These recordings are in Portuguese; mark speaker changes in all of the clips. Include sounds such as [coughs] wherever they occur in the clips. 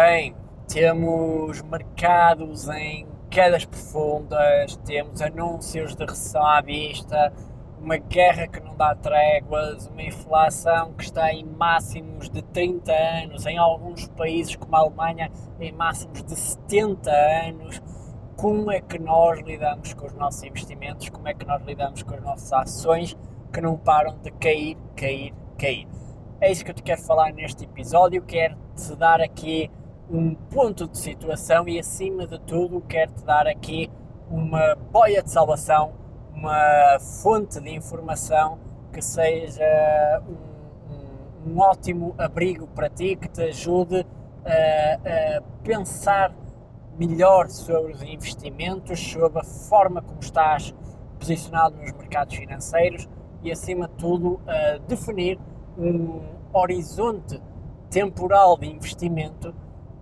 Speaker 1: bem, temos mercados em quedas profundas, temos anúncios de recessão à vista, uma guerra que não dá tréguas, uma inflação que está em máximos de 30 anos, em alguns países como a Alemanha em máximos de 70 anos. Como é que nós lidamos com os nossos investimentos? Como é que nós lidamos com as nossas ações que não param de cair, cair, cair? É isso que eu te quero falar neste episódio. Quero-te dar aqui um ponto de situação e, acima de tudo, quero-te dar aqui uma boia de salvação uma fonte de informação que seja um, um, ótimo abrigo para ti, que te ajude a, a, pensar melhor sobre os investimentos, sobre a forma como estás posicionado nos mercados financeiros e, acima de tudo, a definir um horizonte temporal de investimento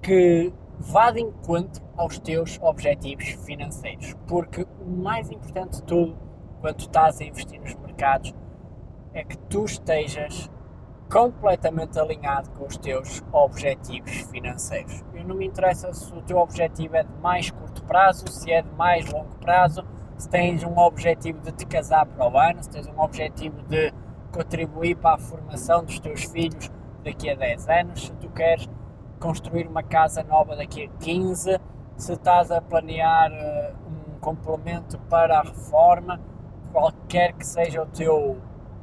Speaker 1: que vá de encontro aos teus objetivos financeiros. Porque o mais importante de tudo, quando estás a investir nos mercados, é que tu estejas completamente alinhado com os teus objetivos financeiros. E não me interessa se o teu objetivo é de mais curto prazo, se é de mais longo prazo, se tens um objetivo de te casar para o ano, se tens um objetivo de contribuir para a formação dos teus filhos daqui a 10 anos, se tu queres construir uma casa nova daqui a 15, se estás a planear uh, um complemento para a reforma, qualquer que seja o teu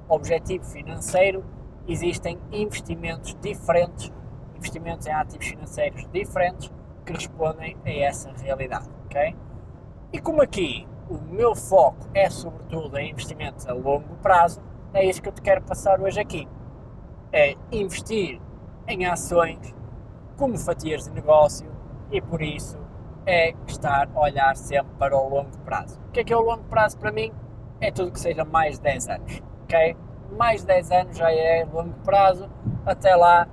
Speaker 1: objetivo financeiro, existem investimentos diferentes, investimentos em ativos financeiros diferentes que respondem a essa realidade, ok? E como aqui o meu foco é sobretudo em investimentos a longo prazo, é isso que eu te quero passar hoje aqui. É investir em ações como fatias de negócio e por isso é estar a olhar sempre para o longo prazo. O que é que é o longo prazo para mim? É tudo que seja mais de 10 anos, ok? Mais de 10 anos já é longo prazo, até lá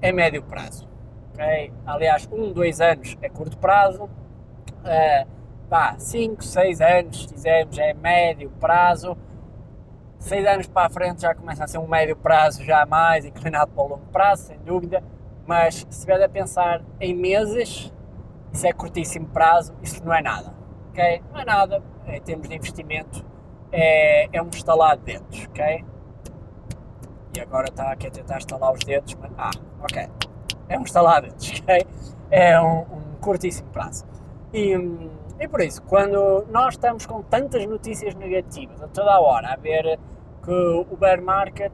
Speaker 1: é médio prazo, ok? Aliás, 1, um, 2 anos é curto prazo, uh, pá, 5, 6 anos, se quisermos, é médio prazo, 6 anos para a frente já começa a ser um médio prazo já mais inclinado para o longo prazo, sem dúvida, mas se estiver a pensar em meses, isso é curtíssimo prazo, isso não é nada. ok? Não é nada em termos de investimento, é, é um estalar de dedos. ok? E agora está aqui a tentar estalar os dedos, mas. Ah, ok. É um estalar de dedos, [laughs] ok? É um, um curtíssimo prazo. E, e por isso, quando nós estamos com tantas notícias negativas a toda a hora, a ver que o bear market,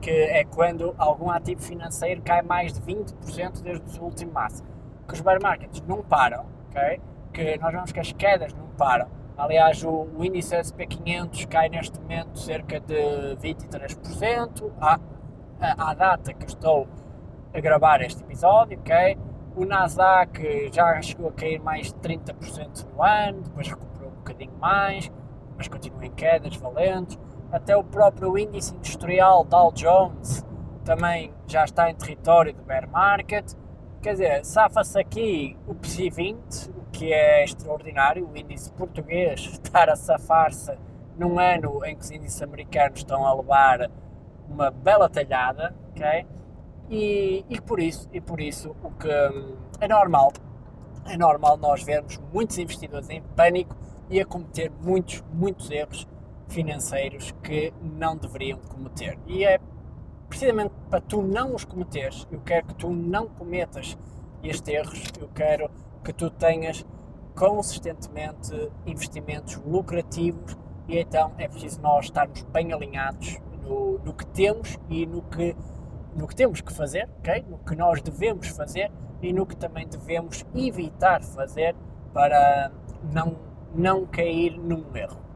Speaker 1: que é quando algum ativo financeiro cai mais de 20% desde o seu último máximo, que os bear markets não param, ok? Que nós vemos que as quedas não param. Aliás, o, o índice SP500 cai neste momento cerca de 23%, à, à data que estou a gravar este episódio, ok? O Nasdaq já chegou a cair mais de 30% no ano, depois recuperou um bocadinho mais, mas continua em quedas valentes até o próprio índice industrial Dow Jones também já está em território do bear market. Quer dizer, safa-se aqui o PSI 20, o que é extraordinário, o índice português [laughs] estar a safar-se num ano em que os índices americanos estão a levar uma bela talhada, ok? E, e por isso, e por isso o que hum, é normal, é normal nós vermos muitos investidores em pânico e a cometer muitos, muitos erros financeiros que não deveriam cometer. E é precisamente para tu não os cometeres, eu quero que tu não cometas estes erros, eu quero que tu tenhas consistentemente investimentos lucrativos e então é preciso nós estarmos bem alinhados no, no que temos e no que, no que temos que fazer, okay? no que nós devemos fazer e no que também devemos evitar fazer para não, não cair num erro.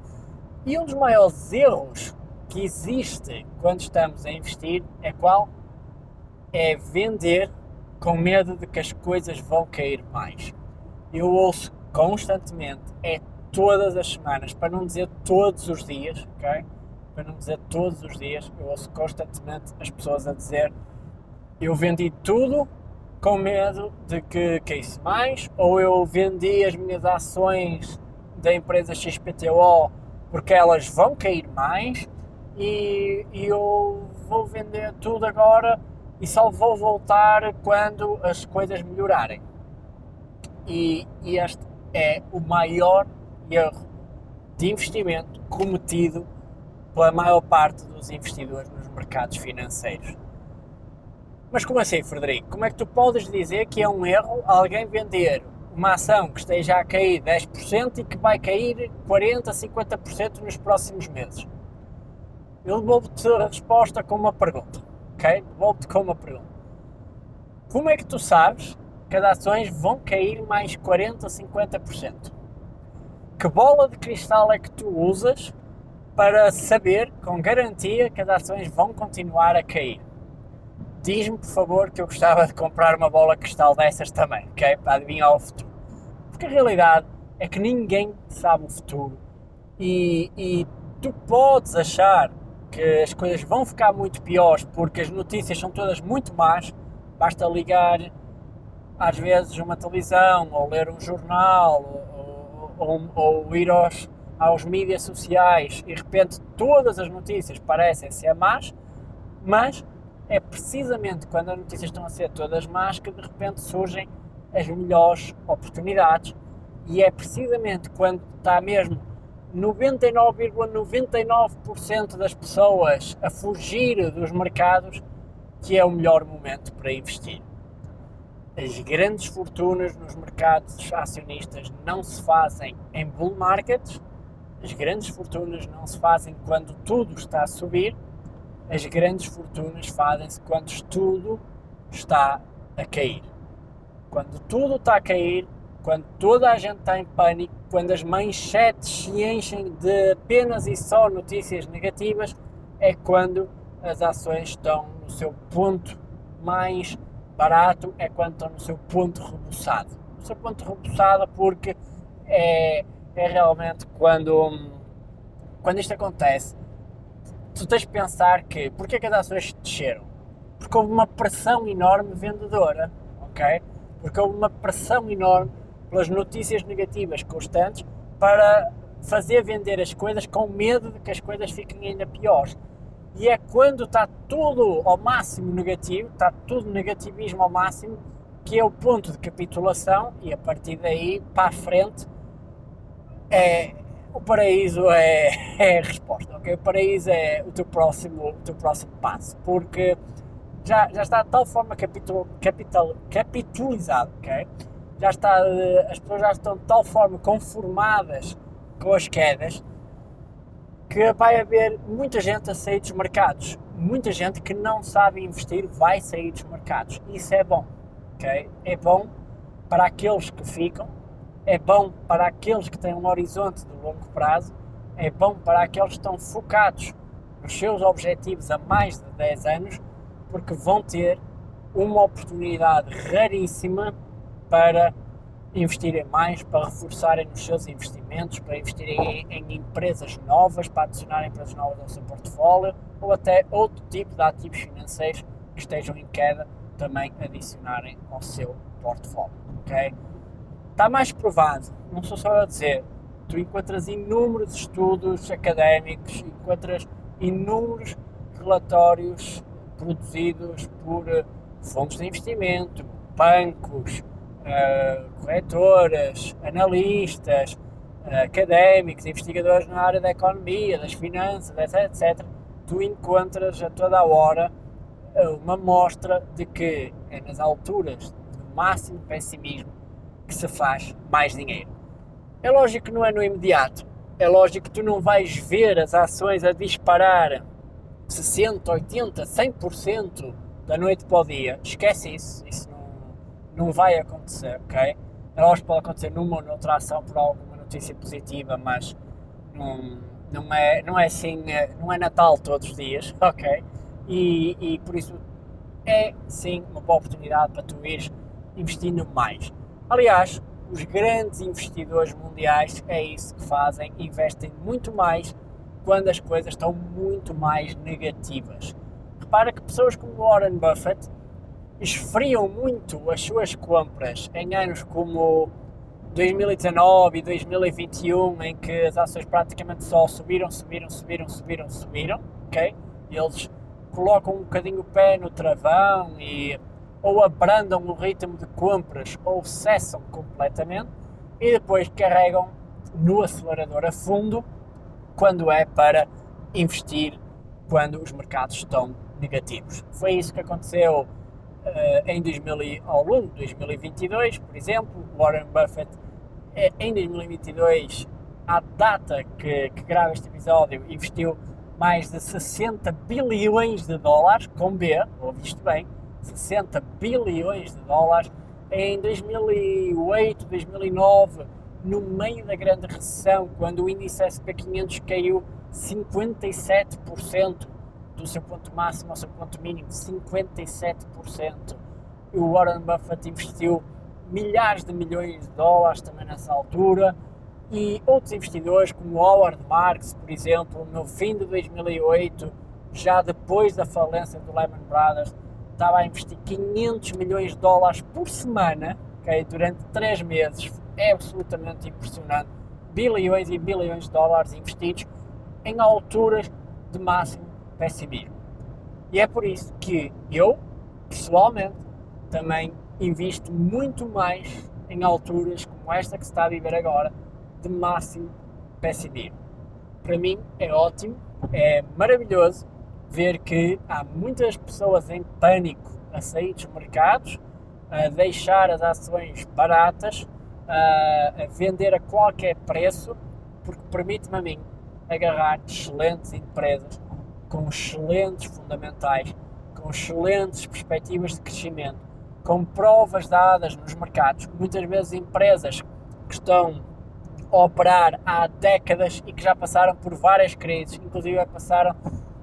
Speaker 1: E um dos maiores erros que existe quando estamos a investir é qual? É vender com medo de que as coisas vão cair mais. Eu ouço constantemente, é todas as semanas, para não dizer todos os dias, ok? Para não dizer todos os dias, eu ouço constantemente as pessoas a dizer eu vendi tudo com medo de que caísse mais, ou eu vendi as minhas ações da empresa XPTO porque elas vão cair mais e, e eu vou vender tudo agora e só vou voltar quando as coisas melhorarem. E, e este é o maior erro de investimento cometido pela maior parte dos investidores nos mercados financeiros. Mas como assim, Frederico? Como é que tu podes dizer que é um erro alguém vender uma ação que esteja a cair 10% e que vai cair 40%, 50% nos próximos meses? Eu devolvo-te a resposta com uma pergunta, ok? Devolvo-te com uma pergunta. Como é que tu sabes que as ações vão cair mais 40%, 50%? Que bola de cristal é que tu usas para saber com garantia que as ações vão continuar a cair? Diz-me, por favor, que eu gostava de comprar uma bola cristal dessas também, ok? Para adivinhar o futuro. Porque a realidade é que ninguém sabe o futuro e, e tu podes achar que as coisas vão ficar muito piores porque as notícias são todas muito más, basta ligar às vezes uma televisão ou ler um jornal ou, ou, ou ir aos, aos mídias sociais e de repente todas as notícias parecem ser más, mas é precisamente quando as notícias estão a ser todas más que de repente surgem as melhores oportunidades. E é precisamente quando está mesmo 99,99% das pessoas a fugir dos mercados que é o melhor momento para investir. As grandes fortunas nos mercados acionistas não se fazem em bull markets, as grandes fortunas não se fazem quando tudo está a subir, as grandes fortunas fazem-se quando tudo está a cair. Quando tudo está a cair, quando toda a gente está em pânico, quando as manchetes se enchem de apenas e só notícias negativas, é quando as ações estão no seu ponto mais barato, é quando estão no seu ponto rebuçado. No seu ponto rebuçado porque é, é realmente quando, quando isto acontece, tu tens de pensar que, porque é que as ações desceram? Porque houve uma pressão enorme vendedora, ok? Porque houve uma pressão enorme pelas notícias negativas constantes para fazer vender as coisas com medo de que as coisas fiquem ainda piores. E é quando está tudo ao máximo negativo, está tudo negativismo ao máximo, que é o ponto de capitulação e a partir daí para a frente é, o paraíso é, [laughs] é a resposta, ok? O paraíso é o teu próximo, o teu próximo passo, porque já, já está de tal forma capital, capital, capitalizado, ok? já está, as pessoas já estão de tal forma conformadas com as quedas que vai haver muita gente a sair dos mercados. Muita gente que não sabe investir vai sair dos mercados. Isso é bom, ok? É bom para aqueles que ficam, é bom para aqueles que têm um horizonte de longo prazo, é bom para aqueles que estão focados nos seus objetivos a mais de 10 anos, porque vão ter uma oportunidade raríssima para investirem mais, para reforçarem os seus investimentos, para investirem em, em, empresas novas, para adicionar empresas novas ao seu portfólio ou até outro tipo de ativos financeiros que estejam em queda também adicionarem ao seu portfólio, ok? Está mais provado, não sou só a dizer, tu encontras inúmeros estudos académicos, encontras inúmeros relatórios produzidos por eh, fundos de investimento, bancos, uh, corretoras, analistas, uh, académicos, investigadores na área da economia, das finanças, etc, etc, tu encontras a toda a hora uma mostra de que é nas alturas do máximo pessimismo que se faz mais dinheiro. É lógico que não é no imediato, é lógico que tu não vais ver as ações a disparar 60, 80, 100% da noite para o dia. Esquece isso, isso não não vai acontecer, ok? Elas pode acontecer numa ou noutra ação por alguma notícia positiva, mas não, não, é, não é assim, eh, não é Natal todos os dias, [laughs] ok? E, e por isso é sim uma boa oportunidade para tu ires investindo mais. Aliás, os grandes investidores mundiais é isso que fazem, investem muito mais quando as coisas estão muito mais negativas. Repara que pessoas como Warren Buffett esfriam muito as suas compras em anos como 2019 e 2021, em que as ações praticamente só subiram, subiram, subiram, subiram, subiram, ok? Eles colocam um bocadinho o pé no travão e ou abrandam o ritmo de compras ou cessam completamente e depois carregam no acelerador a fundo quando é para investir quando os mercados estão negativos. Foi isso que aconteceu uh, em 2000, ao longo de 2022, por exemplo, Warren Buffett eh, em 2022, à data que, que grava este episódio, investiu mais de 60 bilhões de dólares, com B, ouviste bem, 60 bilhões de dólares. Em 2008, 2009, no meio da grande recessão, quando o índice SP 500 caiu 57% do seu ponto máximo ao seu ponto mínimo, 57%. O Warren Buffett investiu milhares de milhões de dólares também nessa altura e outros investidores como Howard Marks, por exemplo, no fim de 2008, já depois da falência do Lehman Brothers, estava a investir 500 milhões de dólares por semana, okay, durante 3 meses. É absolutamente impressionante. Bilhões e bilhões de dólares investidos em alturas de máximo pessimismo. E é por isso que eu, pessoalmente, também invisto muito mais em alturas como esta que se está a viver agora, de máximo pessimismo. Para mim é ótimo, é maravilhoso ver que há muitas pessoas em pânico a sair dos mercados, a deixar as ações baratas, a, vender a qualquer preço, porque permite-me a mim agarrar excelentes empresas com excelentes fundamentais, com excelentes perspectivas de crescimento, com provas dadas nos mercados, muitas vezes empresas que estão a operar há décadas e que já passaram por várias crises, inclusive passaram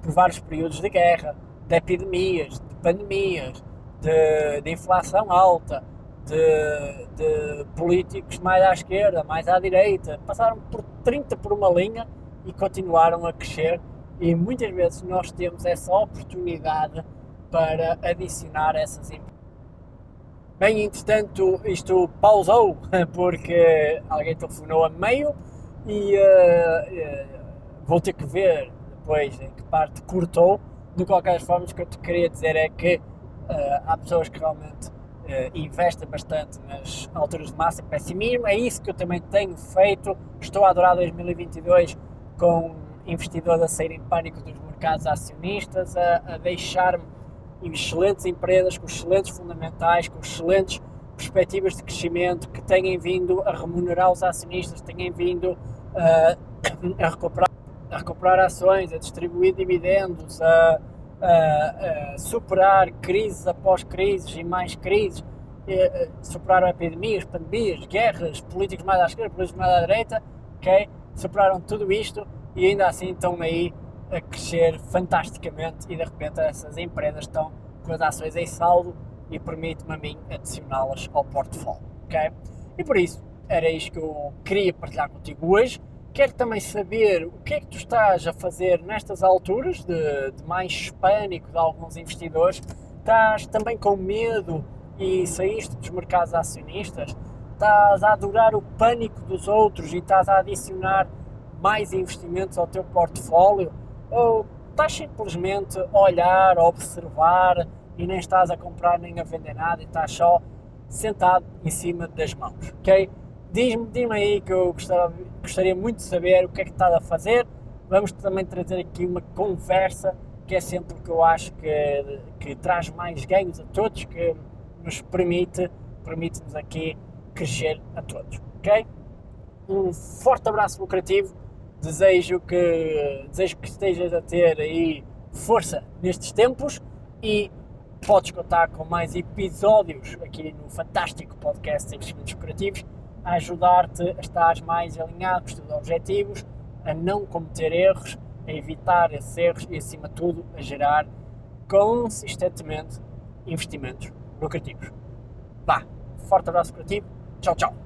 Speaker 1: por vários períodos de guerra, de epidemias, de pandemias, de, de inflação alta, de, de, políticos mais à esquerda, mais à direita, passaram por 30 por uma linha e continuaram a crescer e muitas vezes nós temos essa oportunidade para adicionar essas. Bem, entretanto, isto pausou [laughs] porque alguém telefonou a meio e uh, uh, vou ter que ver depois em que parte cortou. De qualquer forma, o que eu te queria dizer é que uh, há pessoas que realmente uh, investem bastante nas alturas de massa e pessimismo. É isso que eu também tenho feito. Estou a adorar 2022 com investidores a sair em pânico dos mercados acionistas, a, a deixar-me excelentes empresas com excelentes fundamentais, com excelentes perspectivas de crescimento que têm vindo a remunerar os acionistas, têm vindo uh, [coughs] a recuperar a recuperar ações, a distribuir dividendos, a, a, a superar crises após crises e mais crises, a, superaram epidemias, pandemias, guerras, políticos mais à esquerda, políticos mais à direita, ok? Superaram tudo isto e ainda assim estão aí a crescer fantasticamente e de repente essas empresas estão com as ações em saldo e permite-me a mim adicioná-las ao portfólio, ok? E por isso, era isto que eu queria partilhar contigo hoje. Quero também saber o que é que tu estás a fazer nestas alturas de, de mais pânico de alguns investidores. Estás também com medo e saíste dos mercados acionistas? Estás a adorar o pânico dos outros e estás a adicionar mais investimentos ao teu portfólio? Ou estás simplesmente a olhar, a observar e nem estás a comprar nem a vender nada e estás só sentado em cima das mãos, ok? Diz-me diz aí que eu gostava, gostaria muito de saber o que é que estás a fazer. Vamos também trazer aqui uma conversa que é sempre o que eu acho que, que traz mais ganhos a todos, que nos permite, permite-nos aqui crescer a todos, ok? Um forte abraço lucrativo, desejo que, desejo que estejas a ter aí força nestes tempos e podes contar com mais episódios aqui no fantástico podcast de investimentos lucrativos a ajudar-te a estar mais alinhado com os teus objetivos, a não cometer erros, a evitar esses erros e, acima de tudo, a gerar consistentemente investimentos lucrativos. Vá, forte abraço para ti, tchau, tchau.